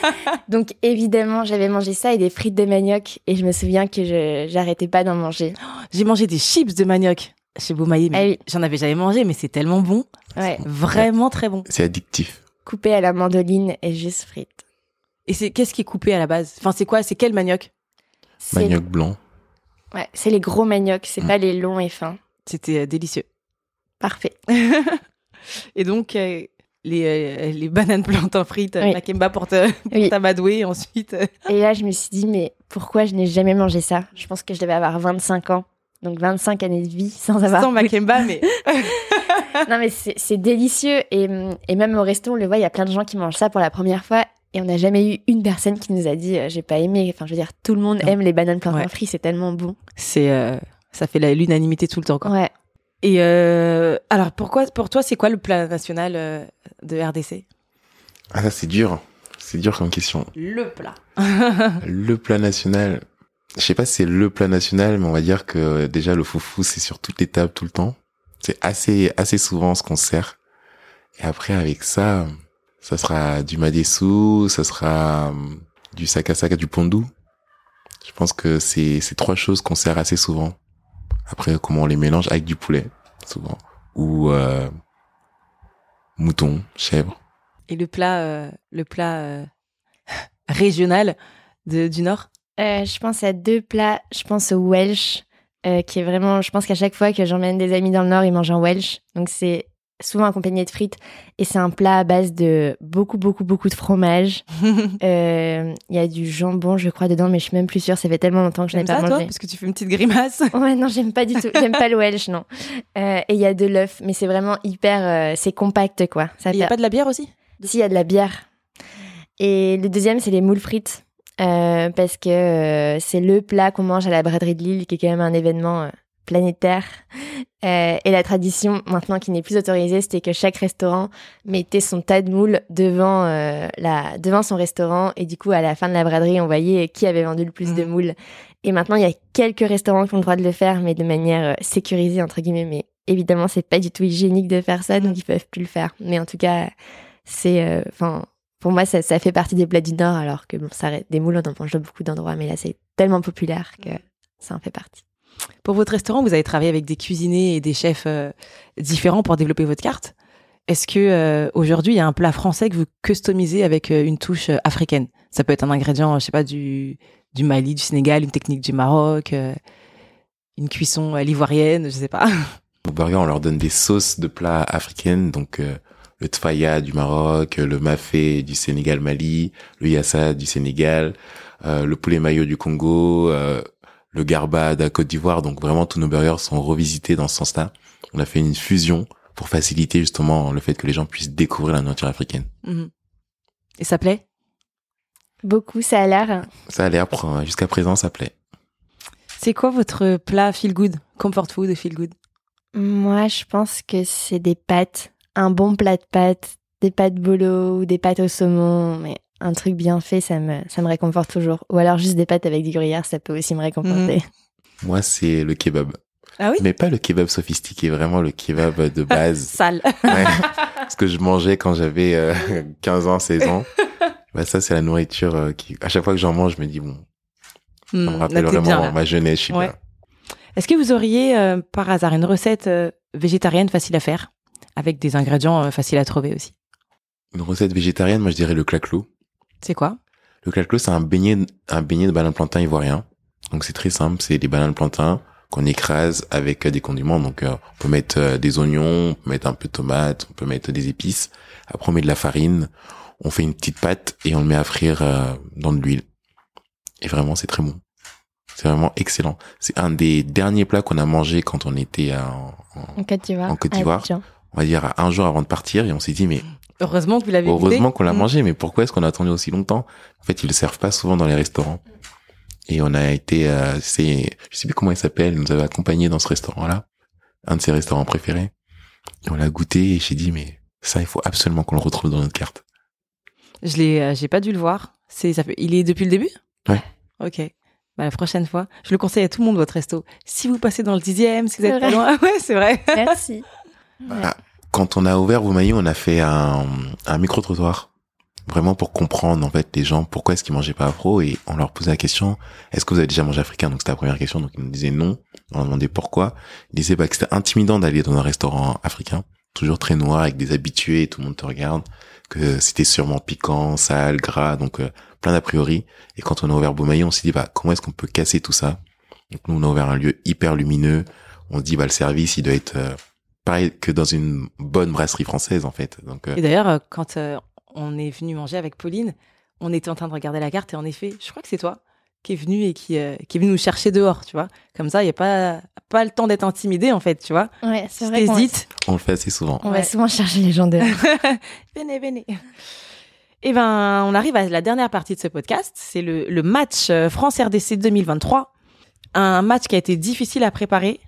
Donc évidemment, j'avais mangé ça et des frites de manioc, et je me souviens que je j'arrêtais pas d'en manger. J'ai mangé des chips de manioc chez mais Ah oui. j'en avais jamais mangé, mais c'est tellement bon. Ouais, Vraiment très bon. C'est addictif. coupé à la mandoline et juste frites. Et c'est qu'est-ce qui est coupé à la base? Enfin, c'est quoi? C'est quel manioc? C'est Manioc blanc. ouais, c'est les gros maniocs, c'est Mm. pas les longs et fins. C'était euh, délicieux. Parfait. Et donc, euh, les, euh, les bananes plantains frites, Oui. Makemba pour te- pour Oui. t'amadouer. Ensuite, Et là, je me suis dit, mais pourquoi je n'ai jamais mangé ça? Je pense que je devais avoir 25 ans. Donc 25 années de vie sans avoir. sans Makemba, mais non, mais c'est c'est délicieux. Et, et même au resto, on le voit, il y a plein de gens qui mangent ça pour la première fois. Et on n'a jamais eu une personne qui nous a dit, euh, j'ai pas aimé. Enfin, je veux dire, tout le monde Non. aime les bananes plantains Ouais. frites, c'est tellement bon. c'est euh, ça fait la- l'unanimité tout le temps. Quoi. Ouais. Et euh, alors, pourquoi pour toi, c'est quoi le plat national euh, de RDC Ah ça c'est dur. C'est dur comme question. Le plat. Le plat national. Je sais pas si c'est le plat national, mais on va dire que euh, déjà le foufou c'est sur toutes les tables tout le temps. C'est assez assez souvent ce qu'on sert. Et après avec ça, ça sera du madessou, ça sera hum, du sakasaka, du pondou. Je pense que c'est c'est trois choses qu'on sert assez souvent. Après comment on les mélange avec du poulet souvent ou euh, mouton, chèvre. Et le plat, euh, le plat euh, régional de, du Nord? Euh, je pense à deux plats. Je pense au Welsh, euh, qui est vraiment. Je pense qu'à chaque fois que j'emmène des amis dans le Nord, ils mangent un Welsh. Donc c'est souvent accompagné de frites. Et c'est un plat à base de beaucoup, beaucoup, beaucoup de fromage. Euh, Il y a du jambon, je crois, dedans, mais je suis même plus sûre. Ça fait tellement longtemps que je n'ai pas ça, toi mangé. Parce que tu fais une petite grimace. Ouais, non, j'aime pas du tout. J'aime pas le Welsh, non. Euh, et il y a de l'œuf, mais c'est vraiment hyper. euh, c'est compact, quoi. Il n'y a pas de la bière aussi? Si, il y a de la bière. Et le deuxième, c'est les moules frites. Euh, parce que euh, c'est le plat qu'on mange à la braderie de Lille, qui est quand même un événement euh, planétaire. Euh, et la tradition, maintenant qui n'est plus autorisée, c'était que chaque restaurant mettait son tas de moules devant, euh, la, devant son restaurant. Et du coup, à la fin de la braderie, on voyait qui avait vendu le plus de Mhm. moules. Et maintenant, il y a quelques restaurants qui ont le droit de le faire, mais de manière euh, sécurisée, entre guillemets. Mais évidemment, c'est pas du tout hygiénique de faire ça, donc ils peuvent plus le faire. Mais en tout cas, c'est, euh, pour moi, ça, ça fait partie des plats du Nord, alors que bon, ça, des moules, on en mange dans beaucoup d'endroits, mais là, c'est tellement populaire que ça en fait partie. Pour votre restaurant, vous avez travaillé avec des cuisiniers et des chefs euh, différents pour développer votre carte. Est-ce que euh, aujourd'hui il y a un plat français que vous customisez avec euh, une touche africaine? Ça peut être un ingrédient, je sais pas, du Mali, du Sénégal, une technique du Maroc, une cuisson à l'ivoirienne, je sais pas. Au burger, on leur donne des sauces de plats africaines, donc le tfaya du Maroc, le mafé du Sénégal Mali, le yassa du Sénégal, le poulet mayo du Congo, le garba de la Côte d'Ivoire. Donc vraiment, tous nos burgers sont revisités dans ce sens-là. On a fait une fusion pour faciliter justement le fait que les gens puissent découvrir la nourriture africaine. Mhm. Et ça plaît? Beaucoup, ça a l'air. Ça a l'air, pour- jusqu'à présent, ça plaît. C'est quoi votre plat feel good, comfort food feel good? Moi, je pense que c'est des pâtes. Un bon plat de pâtes, des pâtes bolo ou des pâtes au saumon, mais un truc bien fait, ça me, ça me réconforte toujours. Ou alors juste des pâtes avec du gruyère, ça peut aussi me réconforter. Moi, c'est le kebab. Ah oui? Mais pas le kebab sophistiqué, vraiment le kebab de base. Sale. Ouais. Ce que je mangeais quand j'avais euh, 15 ans, 16 ans. Bah, ça, c'est la nourriture euh, qui, à chaque fois que j'en mange, je me dis, bon, ça me Hmm, rappelle là, vraiment bien, ma jeunesse, je suis Ouais. bien. Est-ce que vous auriez euh, par hasard une recette euh, végétarienne facile à faire? Avec des ingrédients euh, faciles à trouver aussi Une recette végétarienne, moi, je dirais le claclou. C'est quoi? Le claclou, c'est un beignet, un beignet de banane plantain ivoirien. Donc, c'est très simple. C'est des bananes plantain qu'on écrase avec euh, des condiments. Donc, euh, on peut mettre euh, des oignons, on peut mettre un peu de tomate, on peut mettre des épices. Après, on met de la farine. On fait une petite pâte et on le met à frire euh, dans de l'huile. Et vraiment, c'est très bon. C'est vraiment excellent. C'est un des derniers plats qu'on a mangé quand on était en, en- En Côte d'Ivoire. Abidjan. on va dire, à un jour avant de partir et on s'est dit, mais Heureusement que vous l'avez heureusement goûté. qu'on l'a Hmm. mangé, mais pourquoi est-ce qu'on a attendu aussi longtemps? En fait, ils le servent pas souvent dans les restaurants. Et on a été, euh, c'est, je sais plus comment il s'appelle, il nous avait accompagnés dans ce restaurant-là, un de ses restaurants préférés. Et on l'a goûté et j'ai dit, mais ça, il faut absolument qu'on le retrouve dans notre carte. Je l'ai, euh, j'ai pas dû le voir. C'est, ça fait, il est depuis le début? Ouais. Ok. Bah, la prochaine fois, je le conseille à tout le monde votre resto. Si vous passez dans le dixième, si vous êtes pas loin, ah ouais, c'est vrai. Merci. Ouais. Quand on a ouvert Voumaillé, on a fait un, un micro-trottoir. Vraiment pour comprendre, en fait, les gens, pourquoi est-ce qu'ils mangeaient pas afro et on leur posait la question, est-ce que vous avez déjà mangé africain? Donc c'était la première question. Donc ils nous disaient non. On leur demandait pourquoi. Ils disaient bah, que c'était intimidant d'aller dans un restaurant africain. Toujours très noir avec des habitués, tout le monde te regarde. Que c'était sûrement piquant, sale, gras, donc euh, plein d'a priori. Et quand on a ouvert Beaumaillé, on s'est dit bah comment est-ce qu'on peut casser tout ça? Donc nous on a ouvert un lieu hyper lumineux. On se dit bah le service il doit être euh, pareil que dans une bonne brasserie française en fait. Donc euh, Et d'ailleurs, euh, quand euh, on est venu manger avec Pauline, on était en train de regarder la carte et en effet, je crois que c'est toi qui est venu et qui, euh, qui est venu nous chercher dehors, tu vois. Comme ça, il n'y a pas, pas le temps d'être intimidé, en fait, tu vois. Ouais, c'est vrai qu'on va, t'hésites, on le fait assez souvent. on Ouais. va souvent chercher les gens dehors. venez, venez. Eh ben, on arrive à la dernière partie de ce podcast. C'est le, le match France-RDC 2023. Un match qui a été difficile à préparer,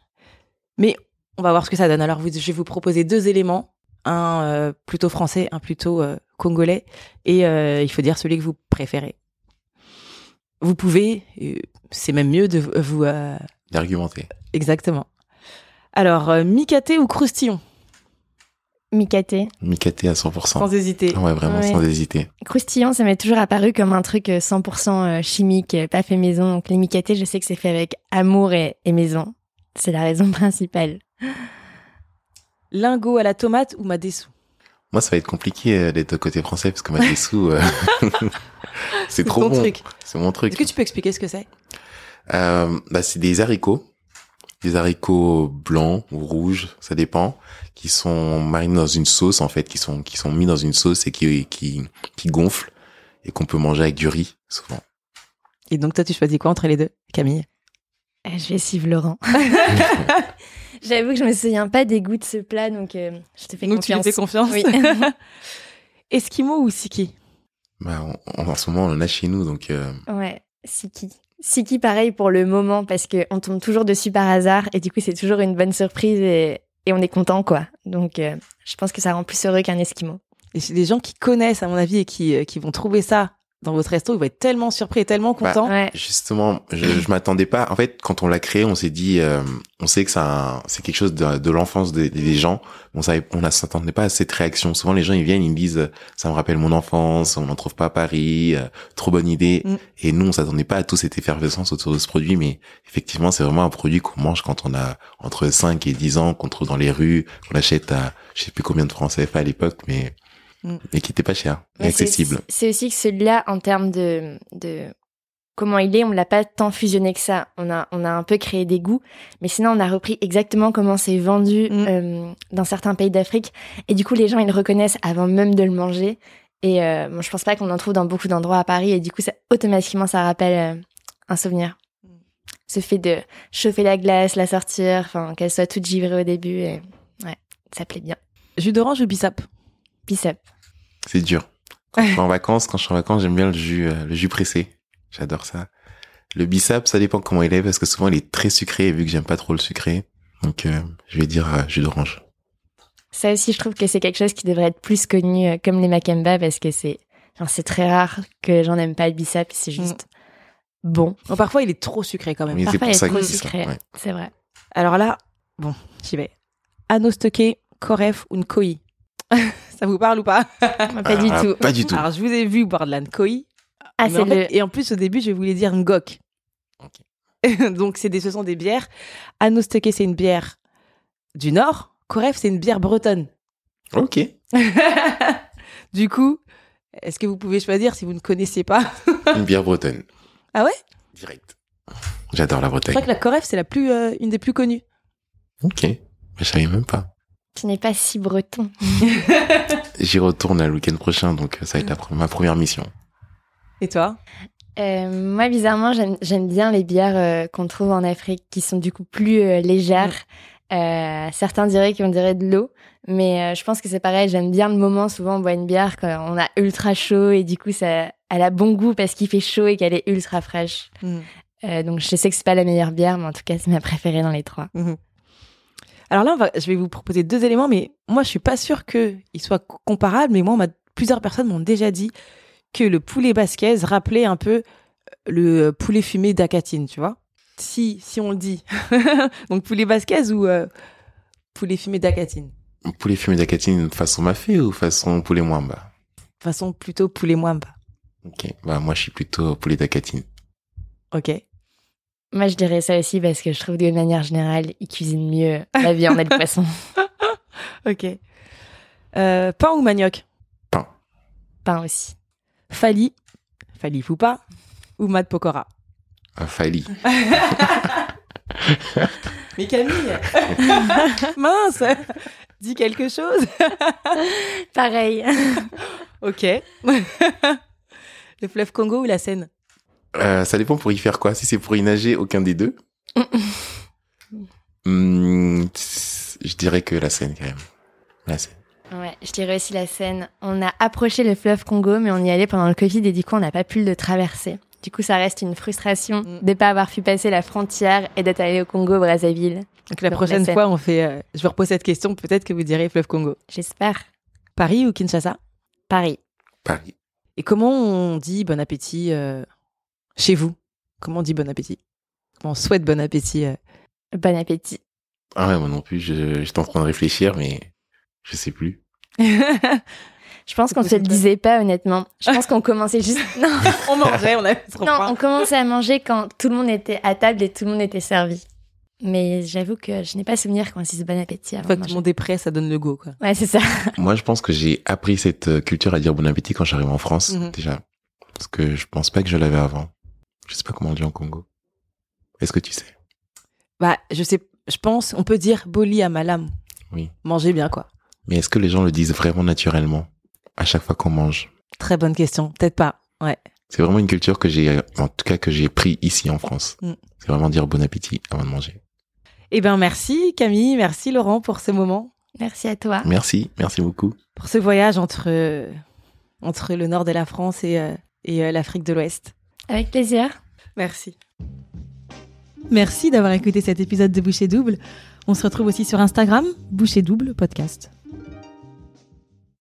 mais on va voir ce que ça donne. Alors, vous- je vais vous proposer deux éléments. Un euh, plutôt français, un plutôt euh, congolais. Et euh, il faut dire celui que vous préférez. Vous pouvez, c'est même mieux de vous... euh, D'argumenter. exactement. Alors, euh, micaté ou croustillon? Micaté. Micaté à 100%. Sans hésiter. Ouais, vraiment Ouais. sans hésiter. Croustillant, ça m'est toujours apparu comme un truc euh, 100% euh, chimique, pas fait maison. Donc les micatés, je sais que c'est fait avec amour et, et maison. C'est la raison principale. Lingot à la tomate ou madessou? Moi, ça va être compliqué euh, d'être côté français parce que moi, des sous, euh, c'est trop ton bon. C'est mon truc. Est-ce que tu peux expliquer ce que c'est? Euh, bah, c'est des haricots, des haricots blancs ou rouges, ça dépend, qui sont marinés dans une sauce en fait, qui sont qui sont mis dans une sauce et qui qui qui gonflent et qu'on peut manger avec du riz souvent. Et donc toi, tu choisis quoi entre les deux, Camille? Je vais suivre Laurent. J'avoue que je me souviens pas des goûts de ce plat, donc euh, je te fais Donc tu confiance. fais confiance Oui. Esquimau ou Siki? Bah, en, en ce moment, on en a chez nous, donc euh, ouais, Siki. Siki, pareil pour le moment, parce que on tombe toujours dessus par hasard, et du coup, c'est toujours une bonne surprise, et, et on est content, quoi. Donc, euh, je pense que ça rend plus heureux qu'un Esquimau. Et c'est des gens qui connaissent, à mon avis, et qui, qui vont trouver ça dans votre resto, ils vont être tellement surpris et tellement Bah, contents. Ouais. Justement, je, je m'attendais pas. En fait, quand on l'a créé, on s'est dit, euh, on sait que c'est un- c'est quelque chose de, de l'enfance des, des gens. On savait, on ne s'attendait pas à cette réaction. Souvent, les gens ils viennent, ils me disent, euh, ça me rappelle mon enfance, on n'en trouve pas à Paris, euh, trop bonne idée. Mm. Et nous, on s'attendait pas à toute cette effervescence autour de ce produit, mais effectivement, c'est vraiment un produit qu'on mange quand on a entre 5 et 10 ans, qu'on trouve dans les rues, qu'on achète à, je sais plus combien de francs CFA à l'époque, mais Mm. mais qui était pas cher, et Mais c'est accessible. aussi- C'est aussi que celui-là, en termes de, de comment il est, on l'a pas tant fusionné que ça. On a, on a un peu créé des goûts, mais sinon on a repris exactement comment c'est vendu Mm. euh, dans certains pays d'Afrique. Et du coup, les gens ils le reconnaissent avant même de le manger. Et euh, bon, je pense pas qu'on en trouve dans beaucoup d'endroits à Paris. Et du coup, ça, automatiquement, ça rappelle euh, un souvenir. Ce fait de chauffer la glace, la sortir, enfin qu'elle soit toute givrée au début. Et ouais, ça plaît bien. Jus d'orange ou bissap? Bissap. C'est dur. Quand je suis en vacances, quand je suis en vacances, j'aime bien le jus, euh, le jus pressé. J'adore ça. Le bissap, ça dépend comment il est parce que souvent il est très sucré et vu que j'aime pas trop le sucré, donc euh, je vais dire euh, jus d'orange. Ça aussi, je trouve que c'est quelque chose qui devrait être plus connu, euh, comme les Macamba, parce que c'est, très rare que les gens n'aiment pas le bissap, c'est juste bon. Bon, Parfois, il est trop sucré quand même. Mais Parfois, pour il est ça trop sucré. ouais. C'est vrai. Alors là, bon, j'y vais. Anneau stocké, Coref ou Nkoi Ça vous parle ou pas Pas du Ah, tout. Pas du tout. Alors, je vous ai vu boire de la Nkoi. Ah, c'est le. Et en plus, au début, je voulais dire Ngok. Donc, c'est des, ce sont des bières. Stocké, c'est une bière du Nord. Coref, c'est une bière bretonne. Ok. du coup, est-ce que vous pouvez choisir si vous ne connaissez pas Une bière bretonne. Ah ouais? Direct. J'adore la Je Bretagne. crois que la Coref, c'est la plus, euh, une des plus connues. Ok. Mais je savais même pas. Ce n'est pas si breton. J'y retourne le week-end prochain, donc euh, ça va être la pre- ma première mission. Et toi? Euh, moi, bizarrement, j'aime, bien les bières euh, qu'on trouve en Afrique, qui sont du coup plus euh, légères. Euh, certains diraient qu'on dirait de l'eau, mais euh, je pense que c'est pareil. J'aime bien le moment. Souvent, on boit une bière quand on a ultra chaud et du coup, ça, elle a bon goût parce qu'il fait chaud et qu'elle est ultra fraîche. Mm. Euh, donc, je sais que c'est pas la meilleure bière, mais en tout cas, c'est ma préférée dans les trois. Alors là, on va- je vais vous proposer deux éléments, mais moi, je suis pas sûre qu'ils soient co- comparables. Mais moi, on plusieurs personnes m'ont déjà dit que le poulet basquez rappelait un peu le poulet fumé d'Akatine, tu vois. Si, si on le dit. Donc poulet basquez ou euh, poulet fumé d'Akatine? Poulet fumé d'acatine façon mafé ou façon poulet mwamba? Façon plutôt poulet mwamba. Ok. Bah moi je suis plutôt poulet d'acatine. Ok. Moi, je dirais ça aussi parce que je trouve que de manière générale, ils cuisinent mieux la viande et le poisson. Ok. Euh, pain ou manioc? Pain aussi. Fali, Fali Foupa ou Mad Pokora? Un Fali. Mais Camille Mince Dis quelque chose Pareil. Ok. le fleuve Congo ou la Seine? Euh, ça dépend pour y faire quoi. Si c'est pour y nager, aucun des deux. Hmm, je dirais que la Seine quand même. La Seine. Ouais, je dirais aussi la Seine. On a approché le fleuve Congo, mais on y allait pendant le Covid et du coup, on n'a pas pu le traverser. Du coup, ça reste une frustration Mm. de ne pas avoir pu passer la frontière et d'être allé au Congo, Brazzaville. Donc la Donc, prochaine la fois, on fait. euh, je vous repose cette question. Peut-être que vous direz fleuve Congo. J'espère. Paris ou Kinshasa? Paris. Paris. Et comment on dit bon appétit euh, chez vous Comment on dit bon appétit? Comment on souhaite bon appétit euh? Bon appétit. Ah ouais, moi non plus. Je, j'étais en train de réfléchir, mais je sais plus. Je pense qu'on se le disait pas, honnêtement. Je pense qu'on commençait juste. Non, On mangeait, on avait trop non, on commençait à manger quand tout le monde était à table et tout le monde était servi. Mais j'avoue que je n'ai pas souvenir qu'on se dise bon appétit Une avant fois de que tout le monde est prêt, ça donne le go, quoi. Ouais, c'est ça. Moi, je pense que j'ai appris cette euh, culture à dire bon appétit quand j'arrive en France, Mhm. déjà. Parce que je pense pas que je l'avais avant. Je sais pas comment on dit en Congo. Est-ce que tu sais? Bah, je sais, je pense, on peut dire boli à malam. Oui. Manger bien, quoi. Mais est-ce que les gens le disent vraiment naturellement à chaque fois qu'on mange? Très bonne question. Peut-être pas. Ouais. C'est vraiment une culture que j'ai, en tout cas que j'ai pris ici en France. Mm. C'est vraiment dire bon appétit avant de manger. Eh ben, merci Camille, merci Laurent pour ce moment, Merci à toi. Merci, merci beaucoup. pour ce voyage entre euh, entre le nord de la France et euh, et euh, l'Afrique de l'Ouest. Avec plaisir. Merci. Merci d'avoir écouté cet épisode de Boucher Double. On se retrouve aussi sur Instagram, Boucher Double Podcast.